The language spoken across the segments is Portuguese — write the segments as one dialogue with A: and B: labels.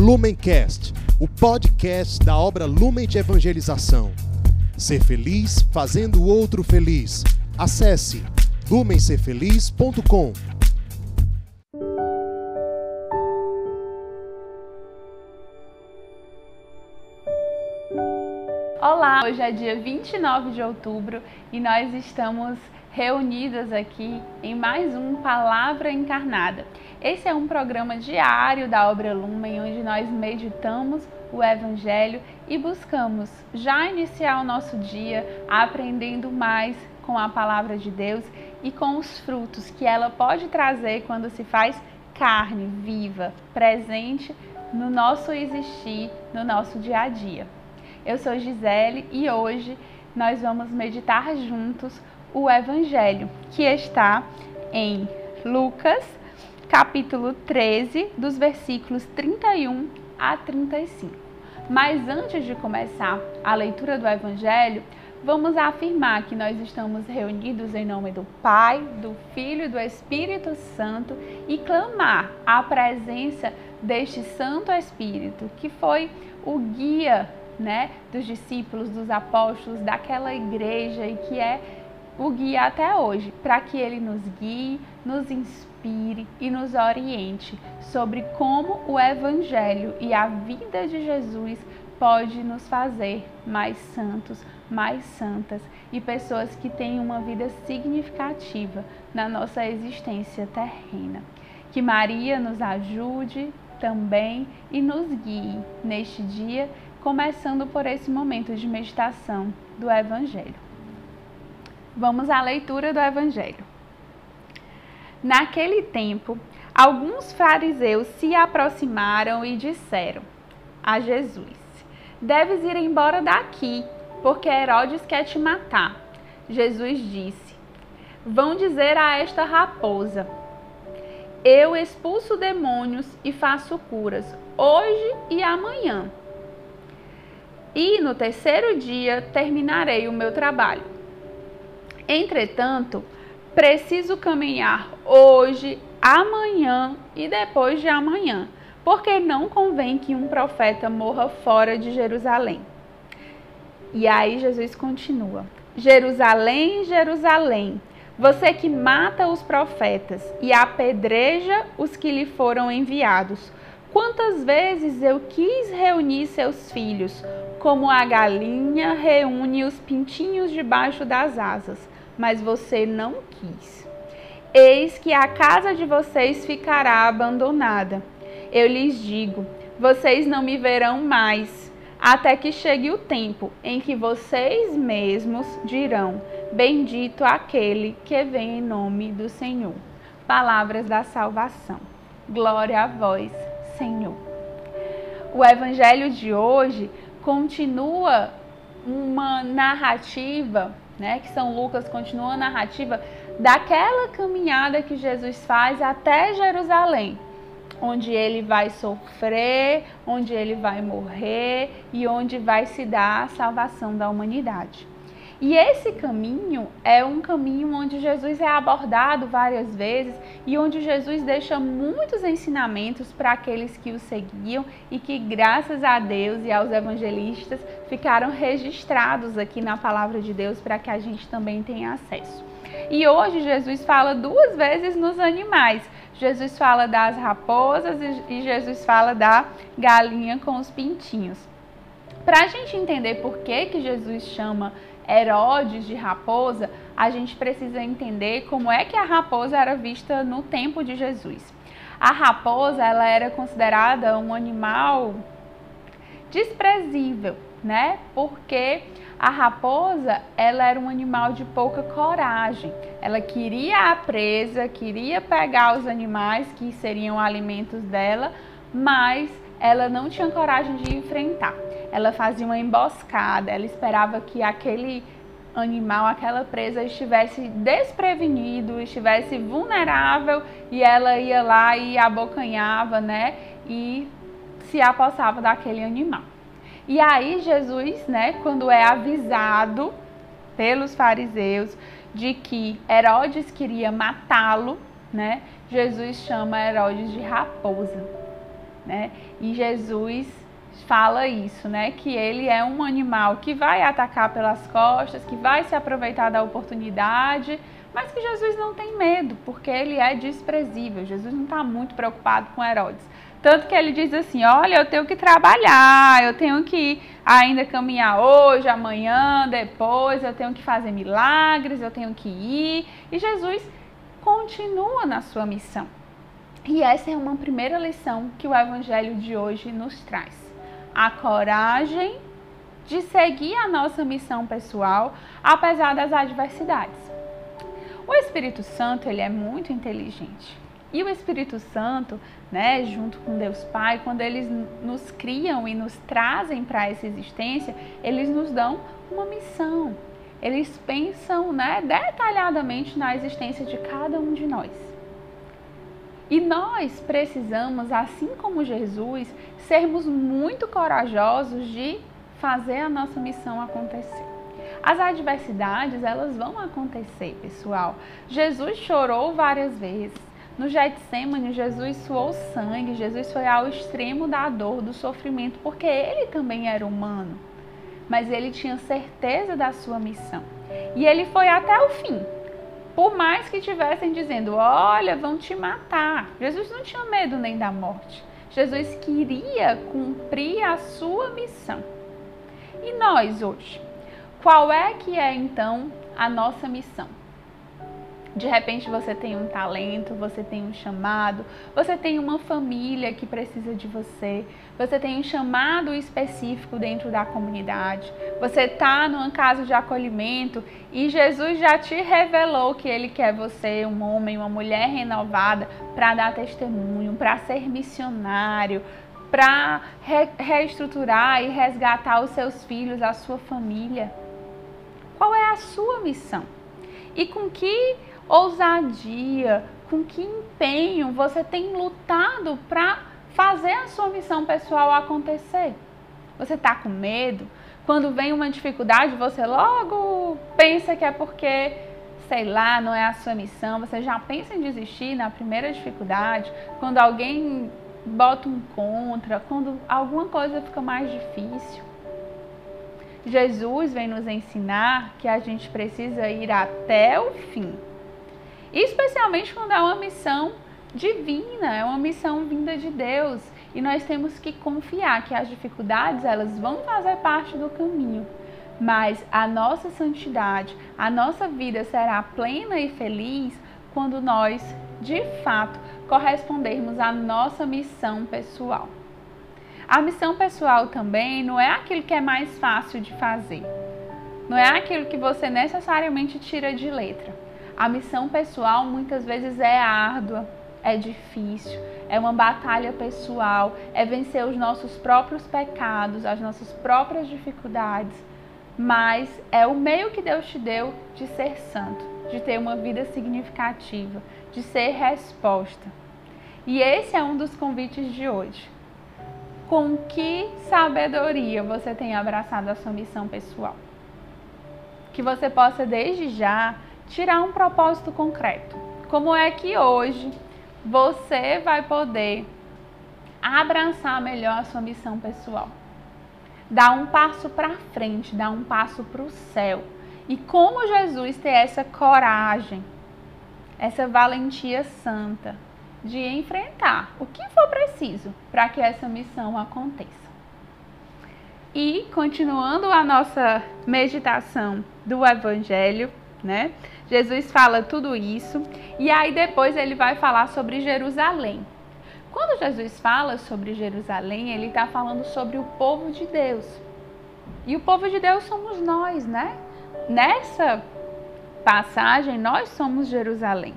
A: Lumencast, o podcast da obra Lumen de Evangelização. Ser feliz fazendo o outro feliz. Acesse lumencerfeliz.com.
B: Olá, hoje é dia 29 de outubro e nós estamos reunidas aqui em mais um Palavra Encarnada. Esse é um programa diário da obra Lumen, onde nós meditamos o Evangelho e buscamos já iniciar o nosso dia aprendendo mais com a palavra de Deus e com os frutos que ela pode trazer quando se faz carne viva, presente no nosso existir, no nosso dia a dia. Eu sou Gisele e hoje nós vamos meditar juntos o Evangelho, que está em Lucas, capítulo 13, dos versículos 31 a 35. Mas antes de começar a leitura do Evangelho, vamos afirmar que nós estamos reunidos em nome do Pai, do Filho e do Espírito Santo e clamar a presença deste Santo Espírito, que foi o guia né, dos discípulos, dos apóstolos, daquela igreja e que é o guia até hoje, para que ele nos guie, nos inspire e nos oriente sobre como o Evangelho e a vida de Jesus pode nos fazer mais santos, mais santas e pessoas que têm uma vida significativa na nossa existência terrena. Que Maria nos ajude também e nos guie neste dia, começando por esse momento de meditação do Evangelho. Vamos à leitura do Evangelho. Naquele tempo, alguns fariseus se aproximaram e disseram a Jesus: Deves ir embora daqui, porque Herodes quer te matar. Jesus disse: Vão dizer a esta raposa: Eu expulso demônios e faço curas, hoje e amanhã. E no terceiro dia terminarei o meu trabalho. Entretanto, preciso caminhar hoje, amanhã e depois de amanhã, porque não convém que um profeta morra fora de Jerusalém. E aí Jesus continua: Jerusalém, Jerusalém, você que mata os profetas e apedreja os que lhe foram enviados. Quantas vezes eu quis reunir seus filhos, como a galinha reúne os pintinhos debaixo das asas mas você não quis. Eis que a casa de vocês ficará abandonada. Eu lhes digo: vocês não me verão mais, até que chegue o tempo em que vocês mesmos dirão: Bendito aquele que vem em nome do Senhor. Palavras da salvação. Glória a vós, Senhor. O evangelho de hoje continua uma narrativa né, que São Lucas continua a narrativa daquela caminhada que Jesus faz até Jerusalém, onde ele vai sofrer, onde ele vai morrer e onde vai se dar a salvação da humanidade. E esse caminho é um caminho onde Jesus é abordado várias vezes e onde Jesus deixa muitos ensinamentos para aqueles que o seguiam e que, graças a Deus e aos evangelistas, ficaram registrados aqui na palavra de Deus para que a gente também tenha acesso. E hoje Jesus fala duas vezes nos animais. Jesus fala das raposas e Jesus fala da galinha com os pintinhos. Para a gente entender por que, que Jesus chama Herodes de raposa, a gente precisa entender como é que a raposa era vista no tempo de Jesus. A raposa, ela era considerada um animal desprezível, né? Porque a raposa, ela era um animal de pouca coragem. Ela queria a presa, queria pegar os animais que seriam alimentos dela, mas ela não tinha coragem de enfrentar. Ela fazia uma emboscada, ela esperava que aquele animal, aquela presa estivesse desprevenido, estivesse vulnerável e ela ia lá e abocanhava, né? E se apossava daquele animal. E aí Jesus, né, quando é avisado pelos fariseus de que Herodes queria matá-lo, né? Jesus chama Herodes de raposa. né? E Jesus fala isso, né? Que ele é um animal que vai atacar pelas costas, que vai se aproveitar da oportunidade, mas que Jesus não tem medo, porque ele é desprezível. Jesus não está muito preocupado com Herodes. Tanto que ele diz assim: Olha, eu tenho que trabalhar, eu tenho que ainda caminhar hoje, amanhã, depois, eu tenho que fazer milagres, eu tenho que ir. E Jesus continua na sua missão. E essa é uma primeira lição que o Evangelho de hoje nos traz: a coragem de seguir a nossa missão pessoal, apesar das adversidades. O Espírito Santo ele é muito inteligente. E o Espírito Santo, né, junto com Deus Pai, quando eles nos criam e nos trazem para essa existência, eles nos dão uma missão. Eles pensam, né, detalhadamente na existência de cada um de nós. E nós precisamos, assim como Jesus, sermos muito corajosos de fazer a nossa missão acontecer. As adversidades, elas vão acontecer, pessoal. Jesus chorou várias vezes. No Getsemane, Jesus suou sangue, Jesus foi ao extremo da dor, do sofrimento, porque ele também era humano. Mas ele tinha certeza da sua missão. E ele foi até o fim. Por mais que tivessem dizendo, olha, vão te matar. Jesus não tinha medo nem da morte. Jesus queria cumprir a sua missão. E nós hoje? Qual é que é então a nossa missão? De repente você tem um talento, você tem um chamado, você tem uma família que precisa de você, você tem um chamado específico dentro da comunidade, você está numa casa de acolhimento e Jesus já te revelou que Ele quer você, um homem, uma mulher renovada, para dar testemunho, para ser missionário, para re reestruturar e resgatar os seus filhos, a sua família. Qual é a sua missão? E com que ousadia, com que empenho você tem lutado para fazer a sua missão pessoal acontecer? Você está com medo? Quando vem uma dificuldade, você logo pensa que é porque, sei lá, não é a sua missão. Você já pensa em desistir na primeira dificuldade. Quando alguém bota um contra, quando alguma coisa fica mais difícil. Jesus vem nos ensinar que a gente precisa ir até o fim. Especialmente quando é uma missão divina, é uma missão vinda de Deus. E nós temos que confiar que as dificuldades elas vão fazer parte do caminho. Mas a nossa santidade, a nossa vida será plena e feliz quando nós, de fato, correspondermos à nossa missão pessoal. A missão pessoal também não é aquilo que é mais fácil de fazer. Não é aquilo que você necessariamente tira de letra. A missão pessoal muitas vezes é árdua, é difícil, é uma batalha pessoal, é vencer os nossos próprios pecados, as nossas próprias dificuldades. Mas é o meio que Deus te deu de ser santo, de ter uma vida significativa, de ser resposta. E esse é um dos convites de hoje com que sabedoria você tem abraçado a sua missão pessoal. Que você possa, desde já, tirar um propósito concreto. Como é que hoje você vai poder abraçar melhor a sua missão pessoal? Dar um passo para frente, dar um passo para o céu. E como Jesus ter essa coragem, essa valentia santa de enfrentar o que for preciso para que essa missão aconteça. E continuando a nossa meditação do Evangelho, né? Jesus fala tudo isso e aí depois ele vai falar sobre Jerusalém. Quando Jesus fala sobre Jerusalém, ele está falando sobre o povo de Deus. E o povo de Deus somos nós, né? Nessa passagem, nós somos Jerusalém.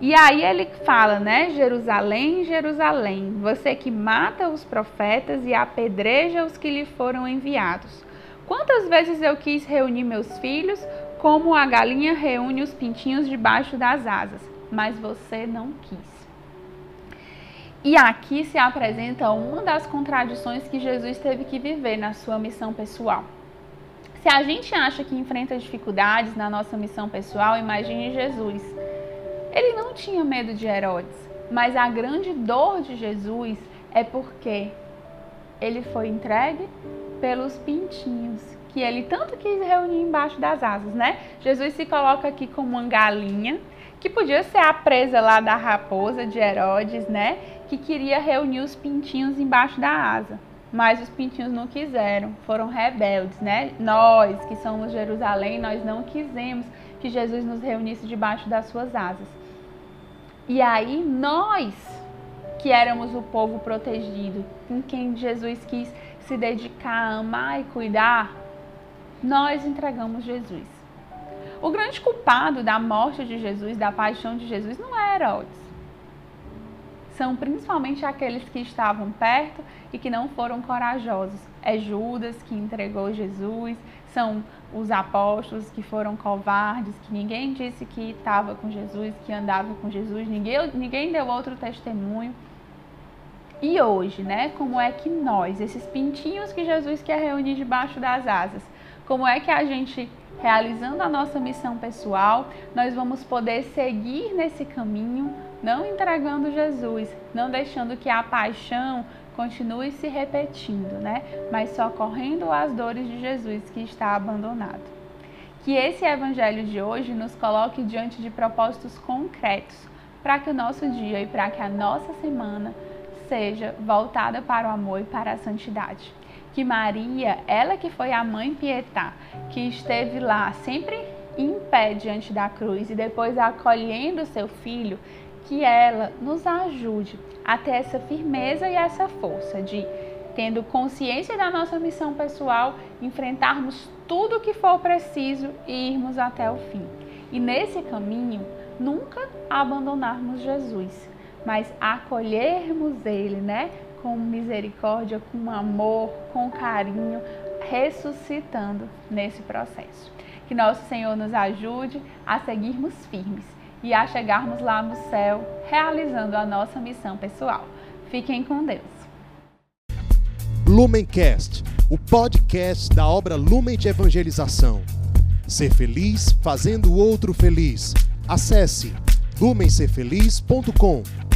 B: E aí ele fala, né? Jerusalém, Jerusalém, você que mata os profetas e apedreja os que lhe foram enviados. Quantas vezes eu quis reunir meus filhos, como a galinha reúne os pintinhos debaixo das asas, mas você não quis. E aqui se apresenta uma das contradições que Jesus teve que viver na sua missão pessoal. Se a gente acha que enfrenta dificuldades na nossa missão pessoal, imagine Jesus ele não tinha medo de Herodes, mas a grande dor de Jesus é porque ele foi entregue pelos pintinhos que ele tanto quis reunir embaixo das asas, né? Jesus se coloca aqui como uma galinha, que podia ser a presa lá da raposa de Herodes, né? Que queria reunir os pintinhos embaixo da asa. Mas os pintinhos não quiseram, foram rebeldes, né? Nós, que somos Jerusalém, nós não quisemos que Jesus nos reunisse debaixo das suas asas. E aí nós, que éramos o povo protegido, com quem Jesus quis se dedicar amar e cuidar, nós entregamos Jesus. O grande culpado da morte de Jesus, da paixão de Jesus, não é Herodes. São principalmente aqueles que estavam perto e que não foram corajosos. É Judas que entregou Jesus, são os apóstolos que foram covardes, que ninguém disse que estava com Jesus, que andava com Jesus, ninguém, ninguém deu outro testemunho. E hoje, né? Como é que nós, esses pintinhos que Jesus quer reunir debaixo das asas, como é que a gente, realizando a nossa missão pessoal, nós vamos poder seguir nesse caminho, não entregando Jesus, não deixando que a paixão continue se repetindo, né? Mas socorrendo as dores de Jesus que está abandonado. Que esse evangelho de hoje nos coloque diante de propósitos concretos para que o nosso dia e para que a nossa semana seja voltada para o amor e para a santidade que Maria, ela que foi a mãe Pietá, que esteve lá sempre em pé diante da cruz e depois acolhendo seu filho, que ela nos ajude a ter essa firmeza e essa força de, tendo consciência da nossa missão pessoal, enfrentarmos tudo o que for preciso e irmos até o fim. E nesse caminho, nunca abandonarmos Jesus, mas acolhermos Ele, né? Com misericórdia, com amor, com carinho, ressuscitando nesse processo. Que nosso Senhor nos ajude a seguirmos firmes e a chegarmos lá no céu, realizando a nossa missão pessoal. Fiquem com Deus.
A: Lumencast, o podcast da obra Lumen de Evangelização. Ser feliz fazendo o outro feliz. Acesse lumencerfeliz.com.